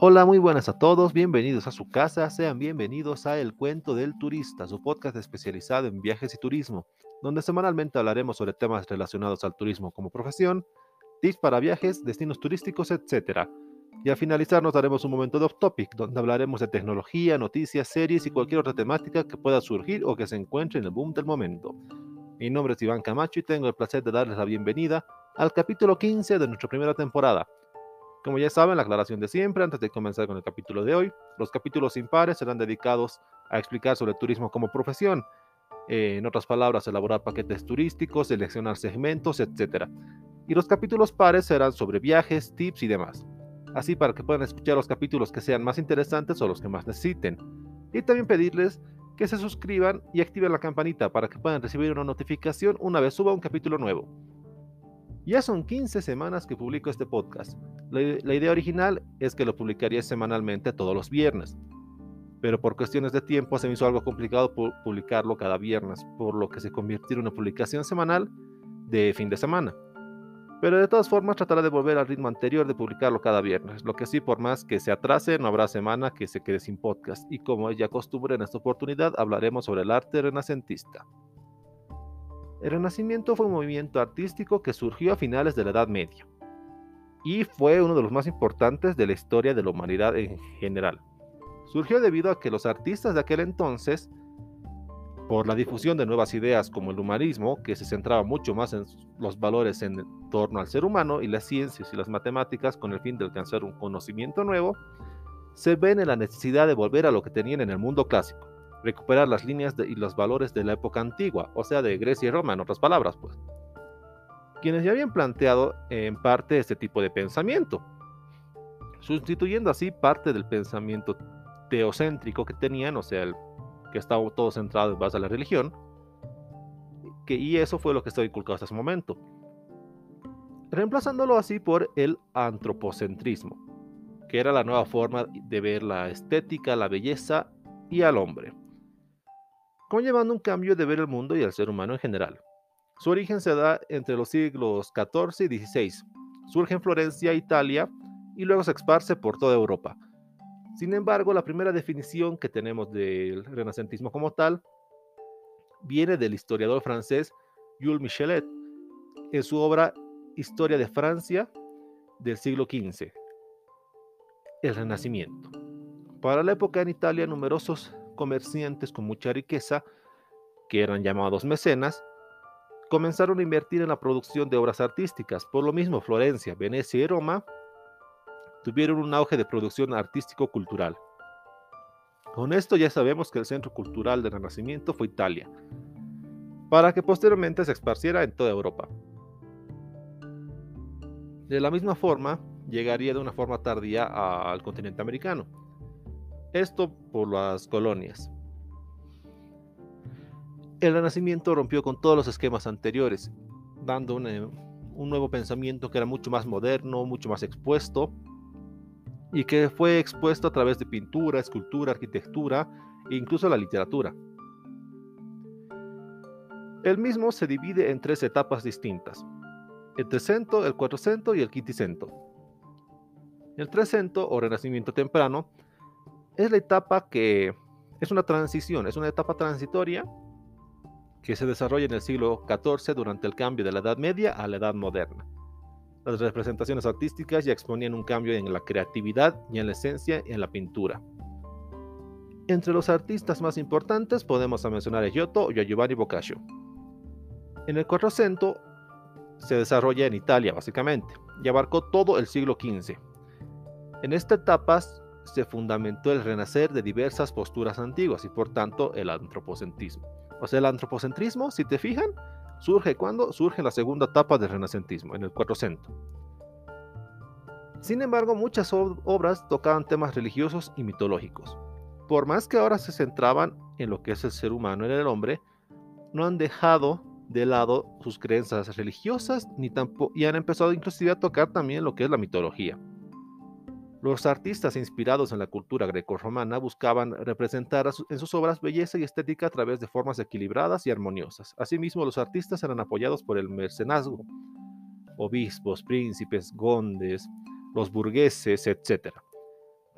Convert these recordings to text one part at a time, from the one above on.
Hola, muy buenas a todos, bienvenidos a su casa, sean bienvenidos a El Cuento del Turista, su podcast especializado en viajes y turismo, donde semanalmente hablaremos sobre temas relacionados al turismo como profesión, tips para viajes, destinos turísticos, etc. Y al finalizar nos daremos un momento de off-topic, donde hablaremos de tecnología, noticias, series y cualquier otra temática que pueda surgir o que se encuentre en el boom del momento. Mi nombre es Iván Camacho y tengo el placer de darles la bienvenida al capítulo 15 de nuestra primera temporada como ya saben, la aclaración de siempre, antes de comenzar con el capítulo de hoy, los capítulos impares serán dedicados a explicar sobre turismo como profesión, eh, en otras palabras, elaborar paquetes turísticos, seleccionar segmentos, etc. Y los capítulos pares serán sobre viajes, tips y demás. Así para que puedan escuchar los capítulos que sean más interesantes o los que más necesiten. Y también pedirles que se suscriban y activen la campanita para que puedan recibir una notificación una vez suba un capítulo nuevo. Ya son 15 semanas que publico este podcast. La, idea original es que lo publicaría semanalmente todos los viernes, pero por cuestiones de tiempo se me hizo algo complicado publicarlo cada viernes, por lo que se convirtió en una publicación semanal de fin de semana. Pero de todas formas trataré de volver al ritmo anterior de publicarlo cada viernes, lo que sí por más que se atrase no habrá semana que se quede sin podcast y como es ya costumbre en esta oportunidad hablaremos sobre el arte renacentista. El Renacimiento fue un movimiento artístico que surgió a finales de la Edad Media y fue uno de los más importantes de la historia de la humanidad en general. Surgió debido a que los artistas de aquel entonces, por la difusión de nuevas ideas como el humanismo, que se centraba mucho más en los valores en torno al ser humano y las ciencias y las matemáticas con el fin de alcanzar un conocimiento nuevo, se ven en la necesidad de volver a lo que tenían en el mundo clásico, recuperar las líneas y los valores de la época antigua, o sea, de Grecia y Roma, en otras palabras, pues. Quienes ya habían planteado en parte este tipo de pensamiento, sustituyendo así parte del pensamiento teocéntrico que tenían, o sea, que estaba todo centrado en base a la religión, que, y eso fue lo que estaba inculcado hasta ese momento, reemplazándolo así por el antropocentrismo, que era la nueva forma de ver la estética, la belleza y al hombre conllevando un cambio de ver el mundo y al ser humano en general. Su origen se da entre los siglos XIV y XVI. Surge en Florencia, Italia, y luego se esparce por toda Europa. Sin embargo, la primera definición que tenemos del renacentismo como tal viene del historiador francés Jules Michelet en su obra Historia de Francia del siglo XV, El Renacimiento. Para la época en Italia, numerosos comerciantes con mucha riqueza, que eran llamados mecenas, comenzaron a invertir en la producción de obras artísticas. Por lo mismo, Florencia, Venecia y Roma tuvieron un auge de producción artístico-cultural. Con esto ya sabemos que el centro cultural del Renacimiento fue Italia, para que posteriormente se esparciera en toda Europa. De la misma forma, llegaría de una forma tardía al continente americano. Esto por las colonias. El Renacimiento rompió con todos los esquemas anteriores, dando un, nuevo pensamiento que era mucho más moderno, mucho más expuesto, y que fue expuesto a través de pintura, escultura, arquitectura e incluso la literatura. El mismo se divide en tres etapas distintas, el Trecento, el Cuatrocento y el Quinticento. El Trecento o Renacimiento temprano es la etapa que es una transición, es una etapa transitoria que se desarrolla en el siglo XIV durante el cambio de la Edad Media a la Edad Moderna. Las representaciones artísticas ya exponían un cambio en la creatividad y en la esencia en la pintura. Entre los artistas más importantes podemos mencionar a Giotto y a Giovanni Boccaccio. En el Quattrocento se desarrolla en Italia básicamente y abarcó todo el siglo XV. En esta etapa se fundamentó el renacer de diversas posturas antiguas y por tanto el antropocentrismo. O sea, el antropocentrismo, si te fijan, surge cuando surge la segunda etapa del renacentismo, en el 400. Sin embargo, muchas obras tocaban temas religiosos y mitológicos. Por más que ahora se centraban en lo que es el ser humano, en el hombre, no han dejado de lado sus creencias religiosas ni tampoco, y han empezado inclusive a tocar también lo que es la mitología. Los artistas inspirados en la cultura grecorromana buscaban representar en sus obras belleza y estética a través de formas equilibradas y armoniosas. Asimismo, los artistas eran apoyados por el mercenazgo, obispos, príncipes, gondes, los burgueses, etc.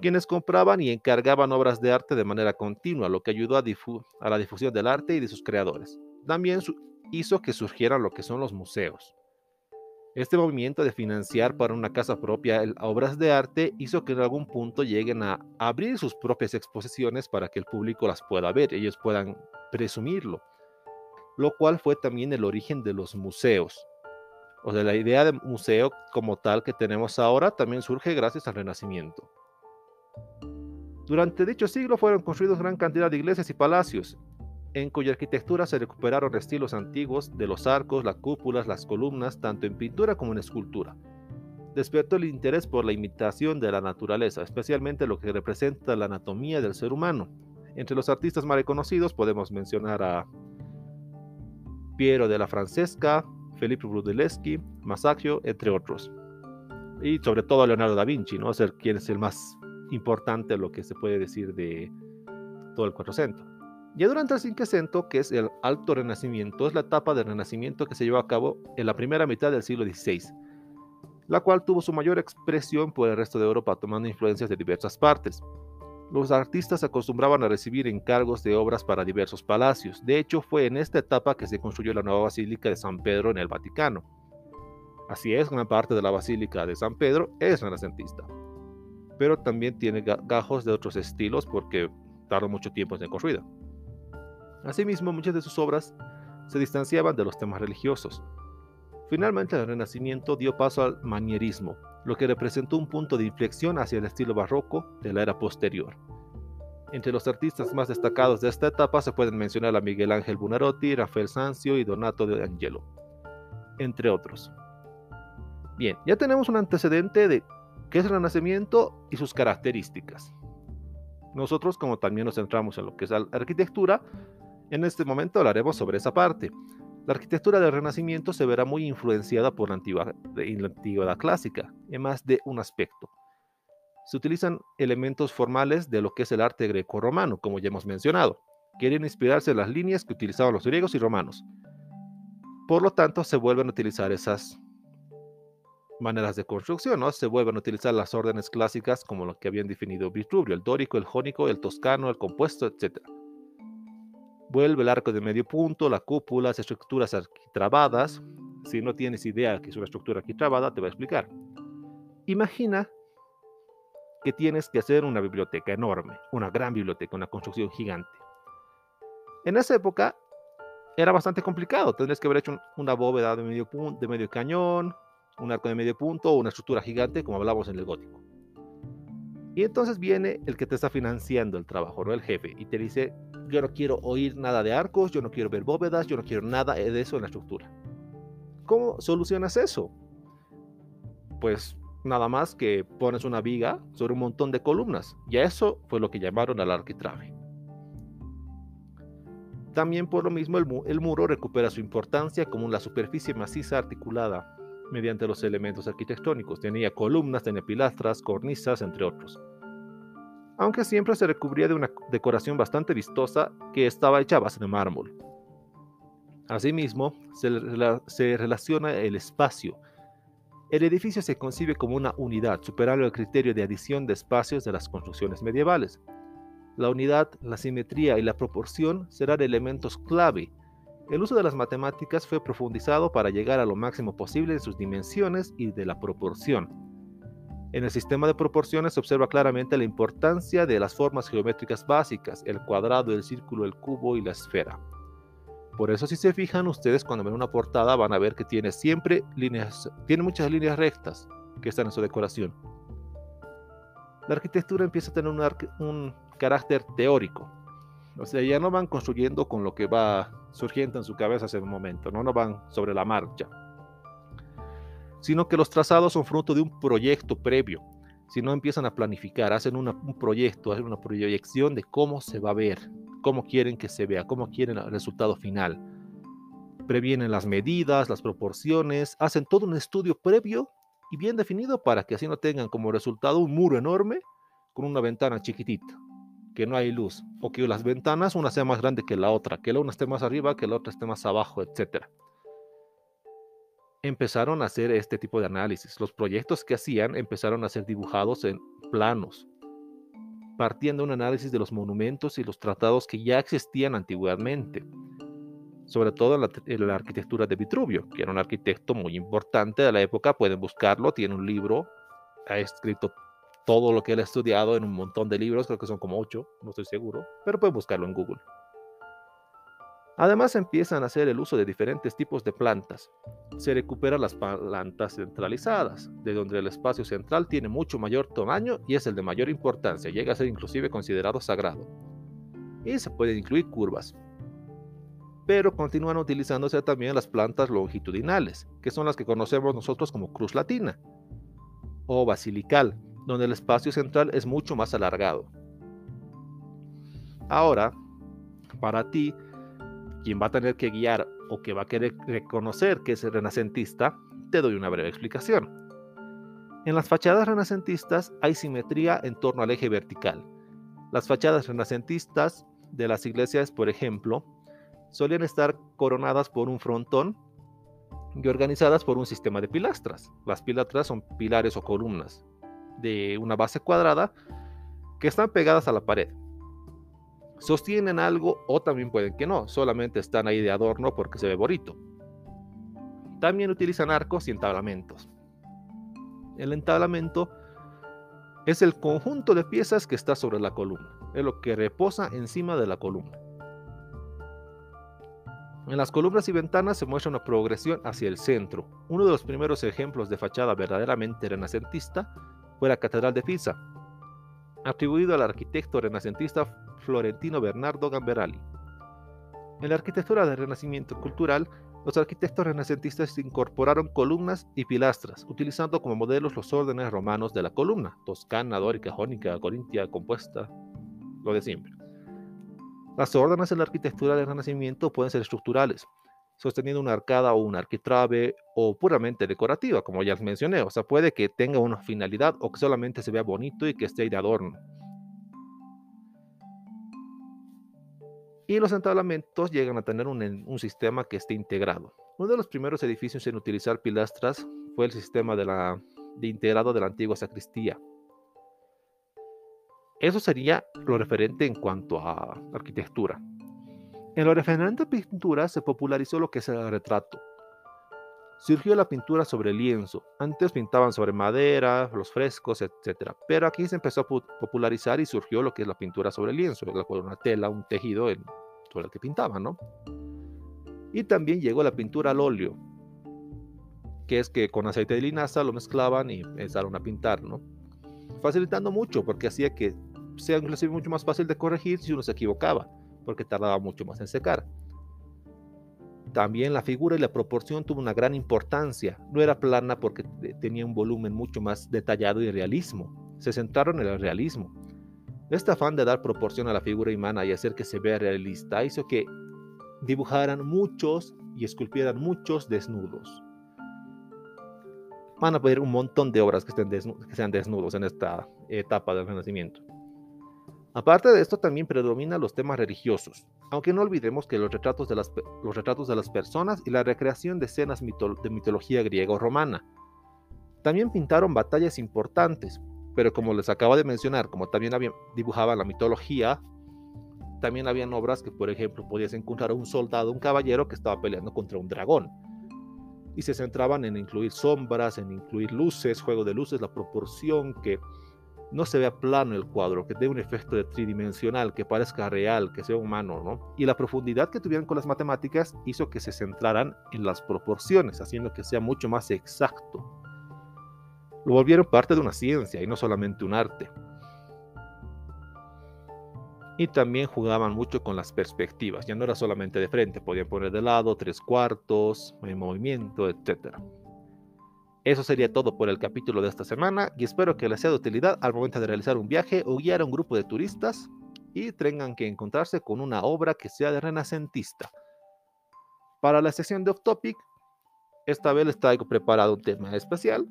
quienes compraban y encargaban obras de arte de manera continua, lo que ayudó a, a la difusión del arte y de sus creadores. También hizo que surgieran lo que son los museos. Este movimiento de financiar para una casa propia obras de arte hizo que en algún punto lleguen a abrir sus propias exposiciones para que el público las pueda ver, ellos puedan presumirlo, lo cual fue también el origen de los museos. O sea, la idea de museo como tal que tenemos ahora también surge gracias al Renacimiento. Durante dicho siglo fueron construidos gran cantidad de iglesias y palacios, en cuya arquitectura se recuperaron estilos antiguos de los arcos, las cúpulas, las columnas, tanto en pintura como en escultura. Despertó el interés por la imitación de la naturaleza, especialmente lo que representa la anatomía del ser humano. Entre los artistas más reconocidos podemos mencionar a Piero de la Francesca, Felipe Brunelleschi, Masaccio, entre otros. Y sobre todo Leonardo da Vinci, ¿no? Ser quien es el más importante, lo que se puede decir de todo el 400. Ya durante el Cinquecento, que es el Alto Renacimiento, es la etapa del Renacimiento que se llevó a cabo en la primera mitad del siglo XVI, la cual tuvo su mayor expresión por el resto de Europa, tomando influencias de diversas partes. Los artistas acostumbraban a recibir encargos de obras para diversos palacios. De hecho, fue en esta etapa que se construyó la nueva Basílica de San Pedro en el Vaticano. Así es, gran parte de la Basílica de San Pedro es renacentista, pero también tiene gajos de otros estilos porque tardó mucho tiempo en ser construida. Asimismo, muchas de sus obras se distanciaban de los temas religiosos. Finalmente, el Renacimiento dio paso al manierismo, lo que representó un punto de inflexión hacia el estilo barroco de la era posterior. Entre los artistas más destacados de esta etapa se pueden mencionar a Miguel Ángel Buonarroti, Rafael Sanzio y Donato de Angelo, entre otros. Bien, ya tenemos un antecedente de qué es el Renacimiento y sus características. Nosotros, como también nos centramos en lo que es la arquitectura, en este momento hablaremos sobre esa parte. La arquitectura del Renacimiento se verá muy influenciada por la antigüedad, clásica, en más de un aspecto. Se utilizan elementos formales de lo que es el arte greco-romano, como ya hemos mencionado. Quieren inspirarse en las líneas que utilizaban los griegos y romanos. Por lo tanto, se vuelven a utilizar esas maneras de construcción, ¿no? Se vuelven a utilizar las órdenes clásicas como lo que habían definido Vitruvio, el dórico, el jónico, el toscano, el compuesto, etc. Vuelve el arco de medio punto, la cúpula, las estructuras arquitrabadas. Si no tienes idea que es una estructura arquitrabada, te voy a explicar. Imagina que tienes que hacer una biblioteca enorme, una gran biblioteca, una construcción gigante. En esa época era bastante complicado. Tendrías que haber hecho una bóveda de medio, punto, de medio cañón, un arco de medio punto o una estructura gigante, como hablamos en el gótico. Y entonces viene el que te está financiando el trabajo, ¿no? El jefe, y te dice, yo no quiero oír nada de arcos, yo no quiero ver bóvedas, yo no quiero nada de eso en la estructura. ¿Cómo solucionas eso? Pues nada más que pones una viga sobre un montón de columnas. Y eso fue lo que llamaron al arquitrabe. También por lo mismo el, el muro recupera su importancia como la superficie maciza articulada mediante los elementos arquitectónicos. Tenía columnas, tenía pilastras, cornisas, entre otros. Aunque siempre se recubría de una decoración bastante vistosa que estaba hecha a base de mármol. Asimismo, se, se relaciona el espacio. El edificio se concibe como una unidad, superando el criterio de adición de espacios de las construcciones medievales. La unidad, la simetría y la proporción serán elementos clave el uso de las matemáticas fue profundizado para llegar a lo máximo posible de sus dimensiones y de la proporción. En el sistema de proporciones se observa claramente la importancia de las formas geométricas básicas, el cuadrado, el círculo, el cubo y la esfera. Por eso si se fijan ustedes cuando ven una portada van a ver que tiene siempre líneas, tiene muchas líneas rectas que están en su decoración. La arquitectura empieza a tener un, carácter teórico, o sea, ya no van construyendo con lo que va surgiendo en su cabeza en un momento, no, no van sobre la marcha, sino que los trazados son fruto de un proyecto previo. Si no empiezan a planificar, hacen un proyecto, hacen una proyección de cómo se va a ver, cómo quieren que se vea, cómo quieren el resultado final. Previenen las medidas, las proporciones, hacen todo un estudio previo y bien definido para que así no tengan como resultado un muro enorme con una ventana chiquitita que no hay luz, o que las ventanas una sea más grande que la otra, que la una esté más arriba, que la otra esté más abajo, etc. Empezaron a hacer este tipo de análisis. Los proyectos que hacían empezaron a ser dibujados en planos, partían de un análisis de los monumentos y los tratados que ya existían antiguamente, sobre todo en la, en la, arquitectura de Vitruvio, que era un arquitecto muy importante de la época, pueden buscarlo, tiene un libro, ha escrito todo lo que él ha estudiado en un montón de libros, creo que son como ocho, no estoy seguro, pero pueden buscarlo en Google. Además empiezan a hacer el uso de diferentes tipos de plantas. Se recuperan las plantas centralizadas, de donde el espacio central tiene mucho mayor tamaño y es el de mayor importancia, llega a ser inclusive considerado sagrado. Y se pueden incluir curvas. Pero continúan utilizándose también las plantas longitudinales, que son las que conocemos nosotros como cruz latina o basilical, donde el espacio central es mucho más alargado. Ahora, para ti, quien va a tener que guiar o que va a querer reconocer que es renacentista, te doy una breve explicación. En las fachadas renacentistas hay simetría en torno al eje vertical. Las fachadas renacentistas de las iglesias, por ejemplo, solían estar coronadas por un frontón y organizadas por un sistema de pilastras. Las pilastras son pilares o columnas de una base cuadrada que están pegadas a la pared sostienen algo o también pueden que no, solamente están ahí de adorno porque se ve bonito. También utilizan arcos y entablamentos. El entablamento es el conjunto de piezas que está sobre la columna, es lo que reposa encima de la columna. En las columnas y ventanas se muestra una progresión hacia el centro. Uno de los primeros ejemplos de fachada verdaderamente renacentista fue la Catedral de Pisa, atribuido al arquitecto renacentista Florentino Bernardo Gamberali. En la arquitectura del Renacimiento cultural, los arquitectos renacentistas incorporaron columnas y pilastras, utilizando como modelos los órdenes romanos de la columna, toscana, dórica, jónica, corintia, compuesta, lo de siempre. Las órdenes de la arquitectura del Renacimiento pueden ser estructurales, sosteniendo una arcada o una arquitrabe o puramente decorativa, como ya les mencioné. O sea, puede que tenga una finalidad o que solamente se vea bonito y que esté de adorno. Y los entablamentos llegan a tener un, sistema que esté integrado. Uno de los primeros edificios en utilizar pilastras fue el sistema de, la, de integrado de la antigua sacristía. Eso sería lo referente en cuanto a arquitectura. En lo referente a pintura se popularizó lo que es el retrato. Surgió la pintura sobre lienzo. Antes pintaban sobre madera, los frescos, etc. Pero aquí se empezó a popularizar y surgió lo que es la pintura sobre lienzo, una tela, un tejido sobre el que pintaban, ¿no? Y también llegó la pintura al óleo, que es que con aceite de linaza lo mezclaban y empezaron a pintar, ¿no? Facilitando mucho porque hacía que sea inclusive mucho más fácil de corregir si uno se equivocaba porque tardaba mucho más en secar. También la figura y la proporción tuvo una gran importancia. No era plana porque tenía un volumen mucho más detallado y realismo. Se centraron en el realismo. Este afán de dar proporción a la figura humana y hacer que se vea realista hizo que dibujaran muchos y esculpieran muchos desnudos. Van a ver un montón de obras que, sean desnudos en esta etapa del Renacimiento. Aparte de esto, también predomina los temas religiosos, aunque no olvidemos que los retratos de las, personas y la recreación de escenas de mitología griega o romana. También pintaron batallas importantes, pero como les acabo de mencionar, como también dibujaban la mitología, también habían obras que, por ejemplo, podías encontrar a un soldado, un caballero que estaba peleando contra un dragón. Y se centraban en incluir sombras, en incluir luces, juego de luces, la proporción que no se vea plano el cuadro, que dé un efecto tridimensional, que parezca real, que sea humano, ¿no? Y la profundidad que tuvieron con las matemáticas hizo que se centraran en las proporciones, haciendo que sea mucho más exacto. Lo volvieron parte de una ciencia y no solamente un arte. Y también jugaban mucho con las perspectivas, ya no era solamente de frente, podían poner de lado, tres cuartos, en movimiento, etcétera. Eso sería todo por el capítulo de esta semana y espero que les sea de utilidad al momento de realizar un viaje o guiar a un grupo de turistas y tengan que encontrarse con una obra que sea de renacentista. Para la sección de Off Topic, esta vez les preparado un tema especial.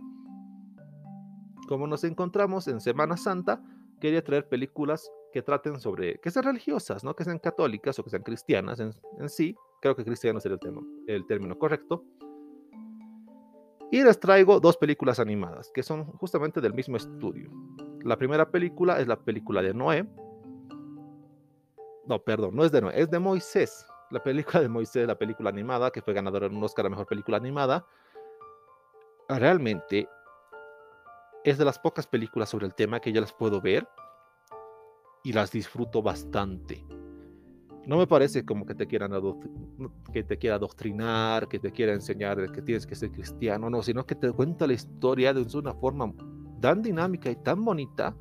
Como nos encontramos en Semana Santa, quería traer películas que traten sobre, que sean religiosas, ¿no? que sean católicas o que sean cristianas en, sí. Creo que cristiano sería el término correcto y les traigo dos películas animadas que son justamente del mismo estudio. La primera película es la película de Noé. No, perdón, no es de Noé, es de Moisés. La película de Moisés, la película animada, que fue ganadora en un Oscar a Mejor Película Animada. Realmente es de las pocas películas sobre el tema que ya las puedo ver y las disfruto bastante. No me parece como que te quieran que te quiera adoctrinar, que te quiera enseñar que tienes que ser cristiano, no, sino que te cuenta la historia de una forma tan dinámica y tan bonita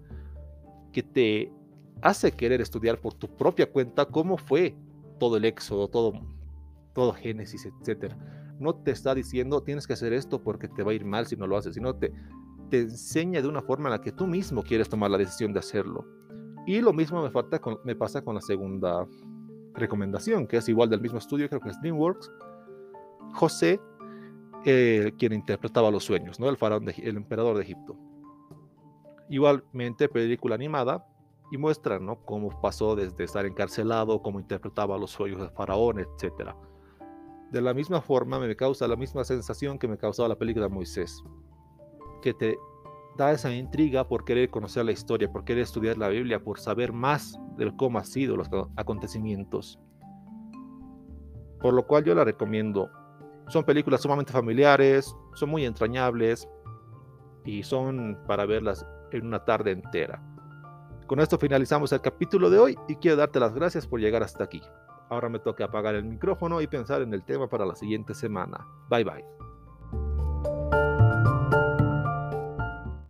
que te hace querer estudiar por tu propia cuenta cómo fue todo el éxodo, todo, todo Génesis, etc. No te está diciendo tienes que hacer esto porque te va a ir mal si no lo haces, sino te, te enseña de una forma en la que tú mismo quieres tomar la decisión de hacerlo. Y lo mismo me, falta me pasa con la segunda recomendación, que es igual del mismo estudio, creo que es DreamWorks. José, eh, quien interpretaba los sueños, ¿no? El faraón, de, el emperador de Egipto. Igualmente, película animada y muestra, ¿no? Cómo pasó desde estar encarcelado, cómo interpretaba los sueños del faraón, etc. De la misma forma, me causa la misma sensación que me causaba la película de Moisés, que te da esa intriga por querer conocer la historia, por querer estudiar la Biblia, por saber más de cómo han sido los acontecimientos. Por lo cual yo la recomiendo. Son películas sumamente familiares, son muy entrañables y son para verlas en una tarde entera. Con esto finalizamos el capítulo de hoy y quiero darte las gracias por llegar hasta aquí. Ahora me toca apagar el micrófono y pensar en el tema para la siguiente semana. Bye bye.